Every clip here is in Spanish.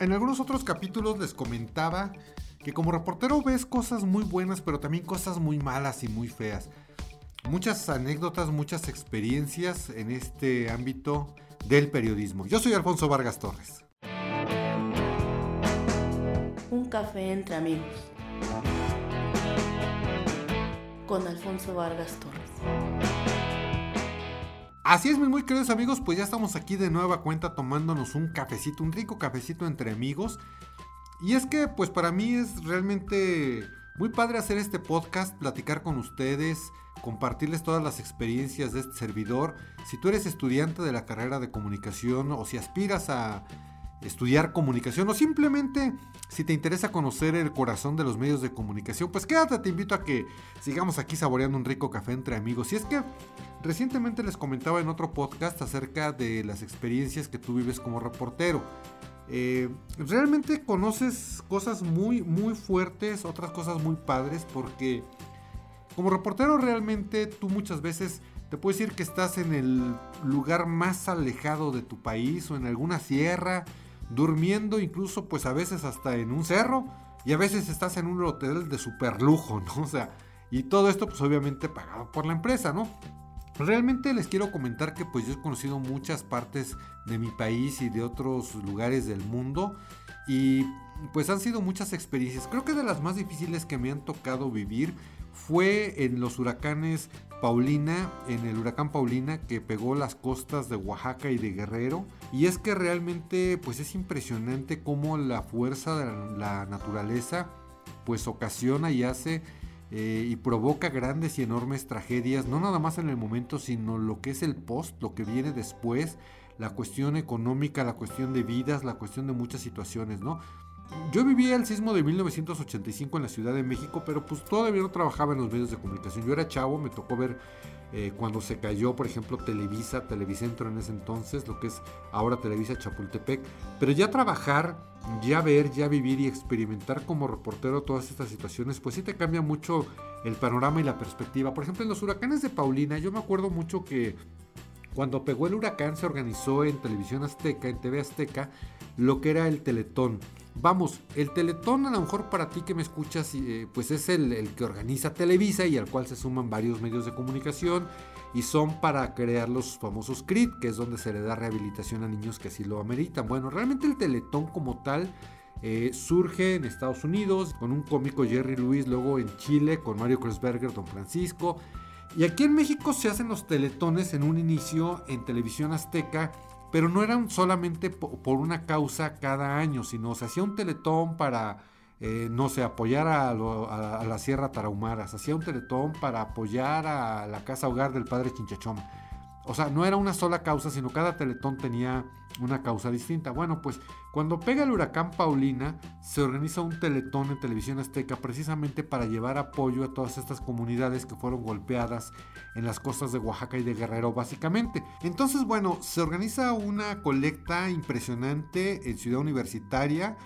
En algunos otros capítulos les comentaba que como reportero ves cosas muy buenas, pero también cosas muy malas y muy feas. Muchas anécdotas, muchas experiencias en este ámbito del periodismo. Yo soy Alfonso Vargas Torres. Un café entre amigos. Con Alfonso Vargas Torres. Así es, mis muy queridos amigos, pues ya estamos aquí de nueva cuenta tomándonos un cafecito, un rico cafecito entre amigos. Y es que, pues para mí es realmente muy padre hacer este podcast, platicar con ustedes, compartirles todas las experiencias de este servidor. Si tú eres estudiante de la carrera de comunicación o si aspiras a estudiar comunicación o simplemente si te interesa conocer el corazón de los medios de comunicación, pues quédate, te invito a que sigamos aquí saboreando un rico café entre amigos. Y es que recientemente les comentaba en otro podcast acerca de las experiencias que tú vives como reportero. Eh, realmente conoces cosas muy, muy fuertes, otras cosas muy padres, porque como reportero realmente tú muchas veces te puedes decir que estás en el lugar más alejado de tu país o en alguna sierra durmiendo incluso pues a veces hasta en un cerro y a veces estás en un hotel de super lujo, ¿no? O sea, y todo esto pues obviamente pagado por la empresa, ¿no? Realmente les quiero comentar que pues yo he conocido muchas partes de mi país y de otros lugares del mundo y pues han sido muchas experiencias. Creo que de las más difíciles que me han tocado vivir fue en los huracanes Paulina, en el huracán Paulina que pegó las costas de Oaxaca y de Guerrero. Y es que realmente pues es impresionante cómo la fuerza de la naturaleza pues ocasiona y hace eh, y provoca grandes y enormes tragedias, no nada más en el momento, sino lo que es el post, lo que viene después, la cuestión económica, la cuestión de vidas, la cuestión de muchas situaciones, ¿no? Yo vivía el sismo de 1985 en la Ciudad de México, pero pues todavía no trabajaba en los medios de comunicación. Yo era chavo, me tocó ver eh, cuando se cayó, por ejemplo, Televisa, Televicentro en ese entonces, lo que es ahora Televisa Chapultepec. Pero ya trabajar, ya ver, ya vivir y experimentar como reportero todas estas situaciones, pues sí te cambia mucho el panorama y la perspectiva. Por ejemplo, en los huracanes de Paulina, yo me acuerdo mucho que cuando pegó el huracán se organizó en Televisión Azteca, en TV Azteca, lo que era el Teletón. Vamos, el Teletón a lo mejor para ti que me escuchas, eh, pues es el, que organiza Televisa y al cual se suman varios medios de comunicación y son para crear los famosos CRIT, que es donde se le da rehabilitación a niños que así lo ameritan. Bueno, realmente el Teletón como tal eh, surge en Estados Unidos con un cómico Jerry Lewis, luego en Chile con Mario Kreuzberger, Don Francisco. Y aquí en México se hacen los teletones en un inicio en televisión azteca pero no eran solamente por una causa cada año, sino se hacía un teletón para, eh, no sé, apoyar a, la Sierra Tarahumara, se hacía un teletón para apoyar a la casa hogar del padre Chinchachoma. O sea, no era una sola causa, sino cada teletón tenía una causa distinta. Bueno, pues cuando pega el huracán Paulina, se organiza un teletón en televisión azteca precisamente para llevar apoyo a todas estas comunidades que fueron golpeadas en las costas de Oaxaca y de Guerrero, básicamente. Entonces, bueno, se organiza una colecta impresionante en Ciudad Universitaria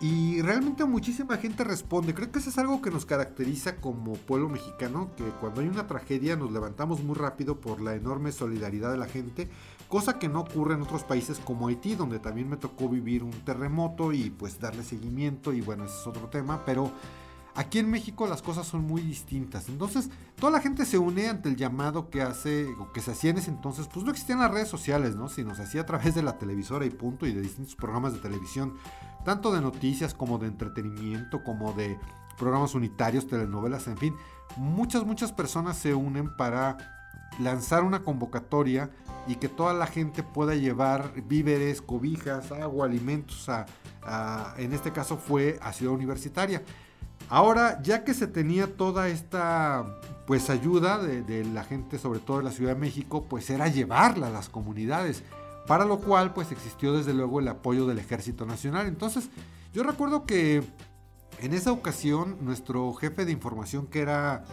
y realmente muchísima gente responde. Creo que eso es algo que nos caracteriza como pueblo mexicano, que cuando hay una tragedia nos levantamos muy rápido por la enorme solidaridad de la gente, cosa que no ocurre en otros países como Haití, donde también me tocó vivir un terremoto y pues darle seguimiento y bueno, ese es otro tema, pero Aquí en México las cosas son muy distintas. Entonces, toda la gente se une ante el llamado que hace, o que se hacía en ese entonces, pues no existían las redes sociales, ¿no? Sino se hacía a través de la televisora y punto, y de distintos programas de televisión, tanto de noticias como de entretenimiento, como de programas unitarios, telenovelas, en fin. Muchas, muchas personas se unen para lanzar una convocatoria y que toda la gente pueda llevar víveres, cobijas, agua, alimentos a, en este caso fue a Ciudad Universitaria. Ahora, ya que se tenía toda esta pues ayuda de, la gente, sobre todo de la Ciudad de México, pues era llevarla a las comunidades, para lo cual pues existió desde luego el apoyo del Ejército Nacional. Entonces, yo recuerdo que en esa ocasión nuestro jefe de información, que era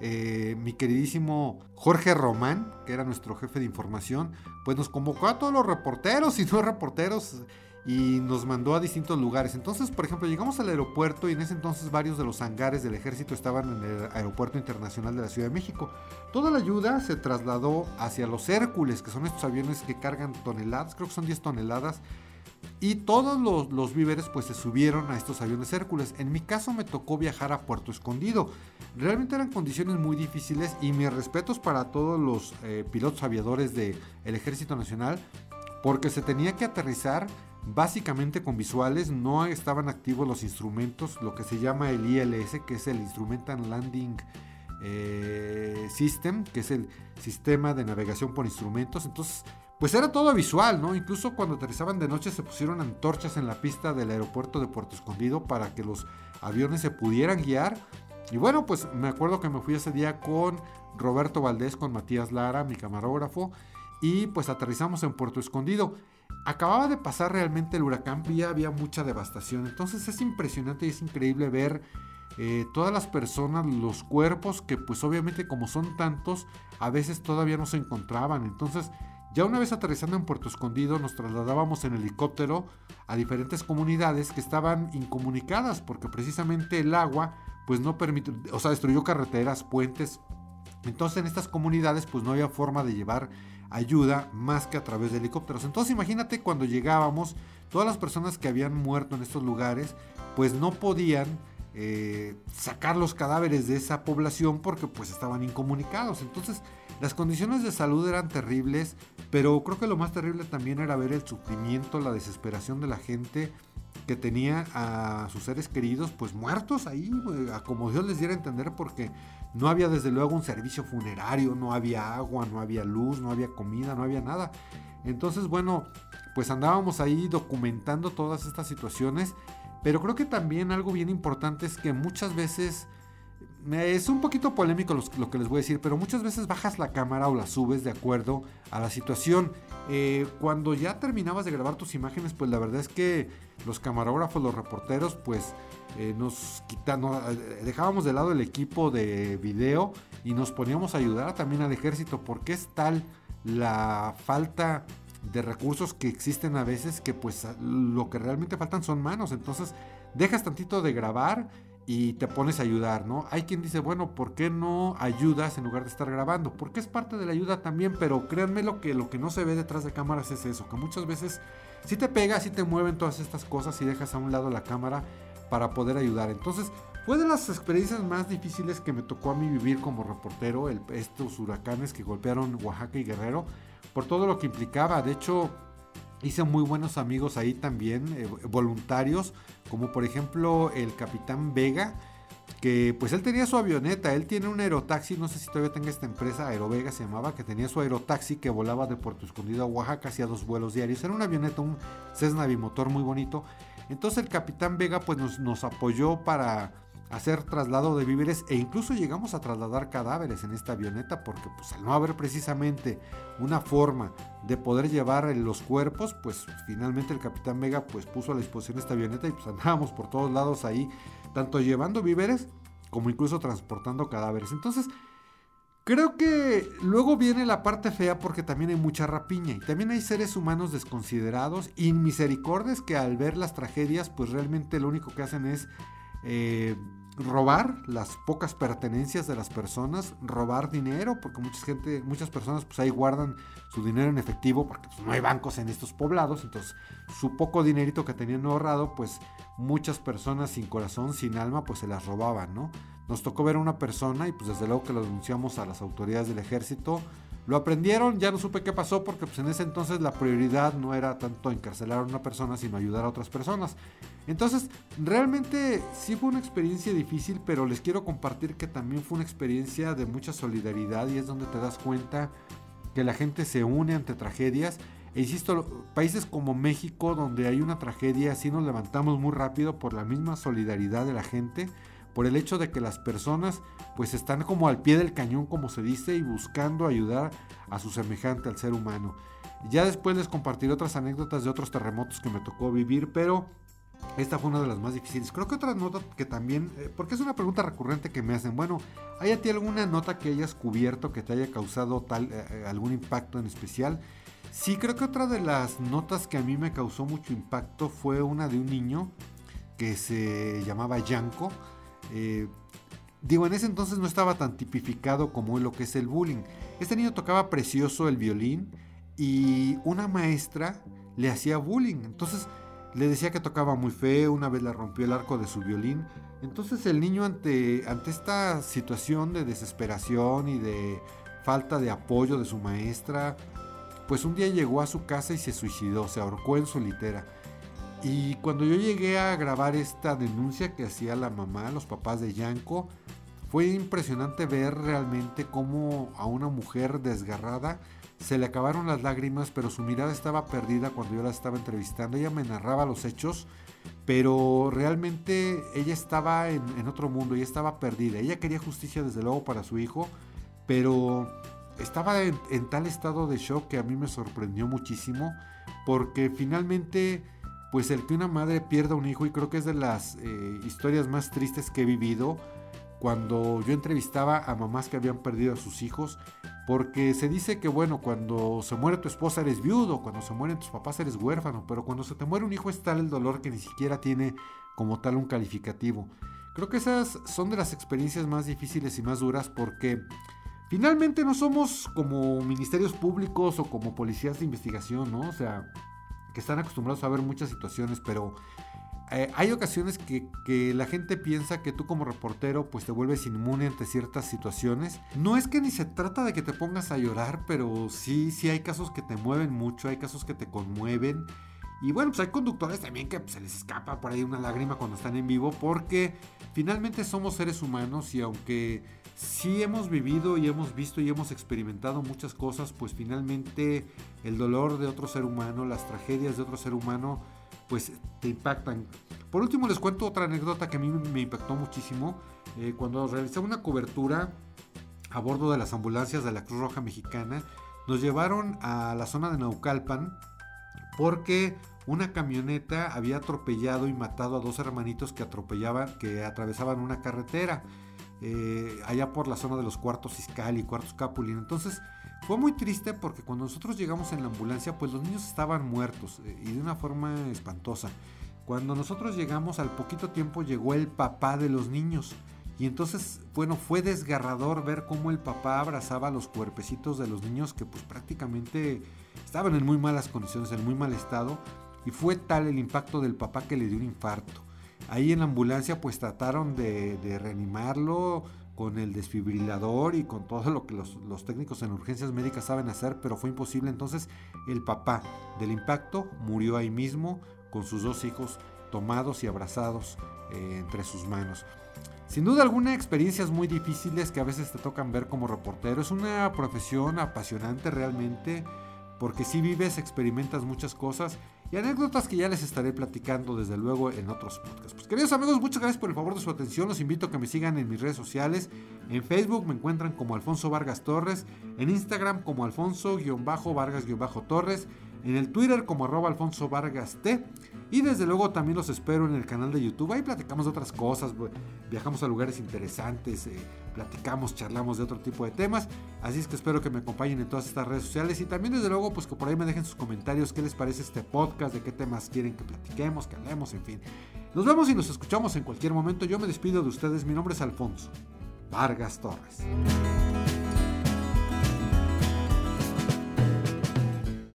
eh, mi queridísimo Jorge Román, que era nuestro jefe de información, pues nos convocó a todos los reporteros y no reporteros y nos mandó a distintos lugares. Entonces, por ejemplo, llegamos al aeropuerto y en ese entonces varios de los hangares del ejército estaban en el aeropuerto internacional de la Ciudad de México. Toda la ayuda se trasladó hacia los Hércules, que son estos aviones que cargan toneladas, creo que son 10 toneladas y todos los, víveres pues se subieron a estos aviones Hércules. En mi caso me tocó viajar a Puerto Escondido. Realmente eran condiciones muy difíciles y mis respetos para todos los eh, pilotos aviadores del Ejército Nacional porque se tenía que aterrizar básicamente con visuales, no estaban activos los instrumentos, lo que se llama el ILS, que es el Instrumental Landing eh, System, que es el sistema de navegación por instrumentos. Entonces, pues era todo visual, ¿no? Incluso cuando aterrizaban de noche se pusieron antorchas en la pista del aeropuerto de Puerto Escondido para que los aviones se pudieran guiar. Y bueno, pues me acuerdo que me fui ese día con Roberto Valdés, con Matías Lara, mi camarógrafo, y pues aterrizamos en Puerto Escondido. Acababa de pasar realmente el huracán y había mucha devastación. Entonces es impresionante y es increíble ver eh, todas las personas, los cuerpos que pues obviamente como son tantos, a veces todavía no se encontraban. Entonces ya una vez aterrizando en Puerto Escondido nos trasladábamos en helicóptero a diferentes comunidades que estaban incomunicadas porque precisamente el agua pues no permitió, o sea, destruyó carreteras, puentes. Entonces en estas comunidades pues no había forma de llevar ayuda más que a través de helicópteros. Entonces imagínate cuando llegábamos, todas las personas que habían muerto en estos lugares, pues no podían eh, sacar los cadáveres de esa población porque pues estaban incomunicados. Entonces las condiciones de salud eran terribles, pero creo que lo más terrible también era ver el sufrimiento, la desesperación de la gente que tenía a sus seres queridos pues muertos ahí, a como Dios les diera a entender porque no había desde luego un servicio funerario, no había agua, no había luz, no había comida, no había nada. Entonces, bueno, pues andábamos ahí documentando todas estas situaciones, pero creo que también algo bien importante es que muchas veces, es un poquito polémico lo, que les voy a decir, pero muchas veces bajas la cámara o la subes de acuerdo a la situación. Eh, cuando ya terminabas de grabar tus imágenes, pues la verdad es que los camarógrafos, los reporteros, pues eh, nos quitamos, eh, dejábamos de lado el equipo de video y nos poníamos a ayudar también al ejército, porque es tal la falta de recursos que existen a veces que pues lo que realmente faltan son manos, entonces dejas tantito de grabar y te pones a ayudar, ¿no? Hay quien dice, bueno, ¿por qué no ayudas en lugar de estar grabando? Porque es parte de la ayuda también, pero créanme lo que lo que no se ve detrás de cámaras es eso, que muchas veces si te pega, si te mueven todas estas cosas y dejas a un lado la cámara para poder ayudar. Entonces, fue de las experiencias más difíciles que me tocó a mí vivir como reportero, estos huracanes que golpearon Oaxaca y Guerrero, por todo lo que implicaba. De hecho, hice muy buenos amigos ahí también, eh, voluntarios, como por ejemplo el capitán Vega, que pues él tenía su avioneta, él tiene un aerotaxi, no sé si todavía tenga esta empresa, Aerovega se llamaba, que tenía su aerotaxi que volaba de Puerto Escondido a Oaxaca, hacía dos vuelos diarios, era una avioneta, un Cessna bimotor muy bonito, entonces el capitán Vega pues nos, apoyó para hacer traslado de víveres e incluso llegamos a trasladar cadáveres en esta avioneta porque pues al no haber precisamente una forma de poder llevar los cuerpos pues finalmente el capitán Vega pues puso a la disposición esta avioneta y pues andábamos por todos lados ahí tanto llevando víveres como incluso transportando cadáveres. Entonces Creo que luego viene la parte fea porque también hay mucha rapiña y también hay seres humanos desconsiderados, inmisericordes que al ver las tragedias pues realmente lo único que hacen es eh, robar las pocas pertenencias de las personas, robar dinero, porque mucha gente, muchas personas pues ahí guardan su dinero en efectivo porque pues, no hay bancos en estos poblados, entonces su poco dinerito que tenían ahorrado pues muchas personas sin corazón, sin alma pues se las robaban, ¿no? Nos tocó ver a una persona y pues desde luego que lo denunciamos a las autoridades del ejército. Lo aprendieron, ya no supe qué pasó porque pues en ese entonces la prioridad no era tanto encarcelar a una persona, sino ayudar a otras personas. Entonces, realmente sí fue una experiencia difícil, pero les quiero compartir que también fue una experiencia de mucha solidaridad y es donde te das cuenta que la gente se une ante tragedias. E insisto, países como México, donde hay una tragedia, sí nos levantamos muy rápido por la misma solidaridad de la gente por el hecho de que las personas pues están como al pie del cañón como se dice y buscando ayudar a su semejante al ser humano. Ya después les compartiré otras anécdotas de otros terremotos que me tocó vivir, pero esta fue una de las más difíciles. Creo que otra nota que también, eh, porque es una pregunta recurrente que me hacen, bueno, ¿hay a ti alguna nota que hayas cubierto que te haya causado tal, eh, eh, algún impacto en especial? Sí, creo que otra de las notas que a mí me causó mucho impacto fue una de un niño que se llamaba Yanko eh, digo, en ese entonces no estaba tan tipificado como lo que es el bullying. Este niño tocaba precioso el violín y una maestra le hacía bullying. Entonces le decía que tocaba muy feo, una vez le rompió el arco de su violín. Entonces el niño ante, ante esta situación de desesperación y de falta de apoyo de su maestra, pues un día llegó a su casa y se suicidó, se ahorcó en su litera. Y cuando yo llegué a grabar esta denuncia que hacía la mamá, los papás de Yanko, fue impresionante ver realmente cómo a una mujer desgarrada se le acabaron las lágrimas, pero su mirada estaba perdida cuando yo la estaba entrevistando. Ella me narraba los hechos, pero realmente ella estaba en, otro mundo, ella estaba perdida. Ella quería justicia desde luego para su hijo, pero estaba en, tal estado de shock que a mí me sorprendió muchísimo, porque finalmente, pues el que una madre pierda un hijo, y creo que es de las eh, historias más tristes que he vivido, cuando yo entrevistaba a mamás que habían perdido a sus hijos, porque se dice que bueno, cuando se muere tu esposa eres viudo, cuando se mueren tus papás eres huérfano, pero cuando se te muere un hijo es tal el dolor que ni siquiera tiene como tal un calificativo. Creo que esas son de las experiencias más difíciles y más duras porque finalmente no somos como ministerios públicos o como policías de investigación, ¿no? O sea, que están acostumbrados a ver muchas situaciones, pero eh, hay ocasiones que, la gente piensa que tú como reportero pues te vuelves inmune ante ciertas situaciones. No es que ni se trata de que te pongas a llorar, pero sí, sí hay casos que te mueven mucho, hay casos que te conmueven. Y bueno, pues hay conductores también que pues, se les escapa por ahí una lágrima cuando están en vivo porque finalmente somos seres humanos y aunque sí hemos vivido y hemos visto y hemos experimentado muchas cosas, pues finalmente el dolor de otro ser humano, las tragedias de otro ser humano, pues te impactan. Por último les cuento otra anécdota que a mí me impactó muchísimo. Eh, cuando realicé una cobertura a bordo de las ambulancias de la Cruz Roja Mexicana, nos llevaron a la zona de Naucalpan porque una camioneta había atropellado y matado a dos hermanitos que atropellaban, que atravesaban una carretera eh, allá por la zona de los cuartos Iscali y cuartos Capulín. Entonces fue muy triste porque cuando nosotros llegamos en la ambulancia, pues los niños estaban muertos eh, y de una forma espantosa. Cuando nosotros llegamos, al poquito tiempo llegó el papá de los niños. Y entonces, bueno, fue desgarrador ver cómo el papá abrazaba los cuerpecitos de los niños que pues prácticamente estaban en muy malas condiciones, en muy mal estado. Y fue tal el impacto del papá que le dio un infarto. Ahí en la ambulancia pues trataron de, reanimarlo, con el desfibrilador y con todo lo que los, técnicos en urgencias médicas saben hacer, pero fue imposible. Entonces el papá del impacto murió ahí mismo con sus dos hijos tomados y abrazados eh, entre sus manos. Sin duda alguna experiencias muy difíciles que a veces te tocan ver como reportero. Es una profesión apasionante realmente porque si vives, experimentas muchas cosas y anécdotas que ya les estaré platicando desde luego en otros podcasts. Pues queridos amigos, muchas gracias por el favor de su atención. Los invito a que me sigan en mis redes sociales. En Facebook me encuentran como Alfonso Vargas Torres, en Instagram como Alfonso-Vargas-Torres, en el Twitter como arroba Alfonso Vargas T. Y desde luego también los espero en el canal de YouTube. Ahí platicamos de otras cosas, viajamos a lugares interesantes, eh, platicamos, charlamos de otro tipo de temas. Así es que espero que me acompañen en todas estas redes sociales y también desde luego pues que por ahí me dejen sus comentarios qué les parece este podcast, de qué temas quieren que platiquemos, que hablemos, en fin. Nos vemos y nos escuchamos en cualquier momento. Yo me despido de ustedes. Mi nombre es Alfonso Vargas Torres.